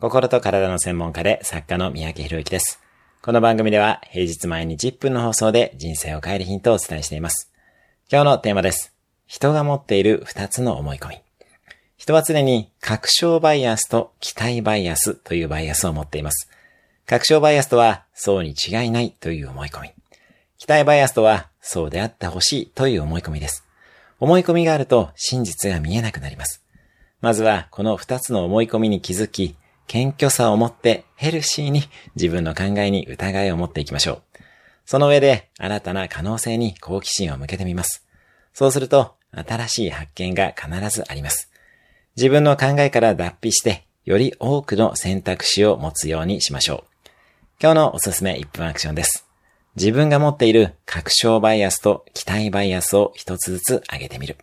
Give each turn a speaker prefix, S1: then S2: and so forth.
S1: 心と体の専門家で作家の三宅博之です。この番組では平日毎日1分の放送で人生を変えるヒントをお伝えしています。今日のテーマです。人が持っている2つの思い込み。人は常に確証バイアスと期待バイアスというバイアスを持っています。確証バイアスとはそうに違いないという思い込み。期待バイアスとはそうであってほしいという思い込みです。思い込みがあると真実が見えなくなります。まずはこの2つの思い込みに気づき、謙虚さを持ってヘルシーに自分の考えに疑いを持っていきましょう。その上で新たな可能性に好奇心を向けてみます。そうすると新しい発見が必ずあります。自分の考えから脱皮してより多くの選択肢を持つようにしましょう。今日のおすすめ1分アクションです。自分が持っている確証バイアスと期待バイアスを一つずつ上げてみる。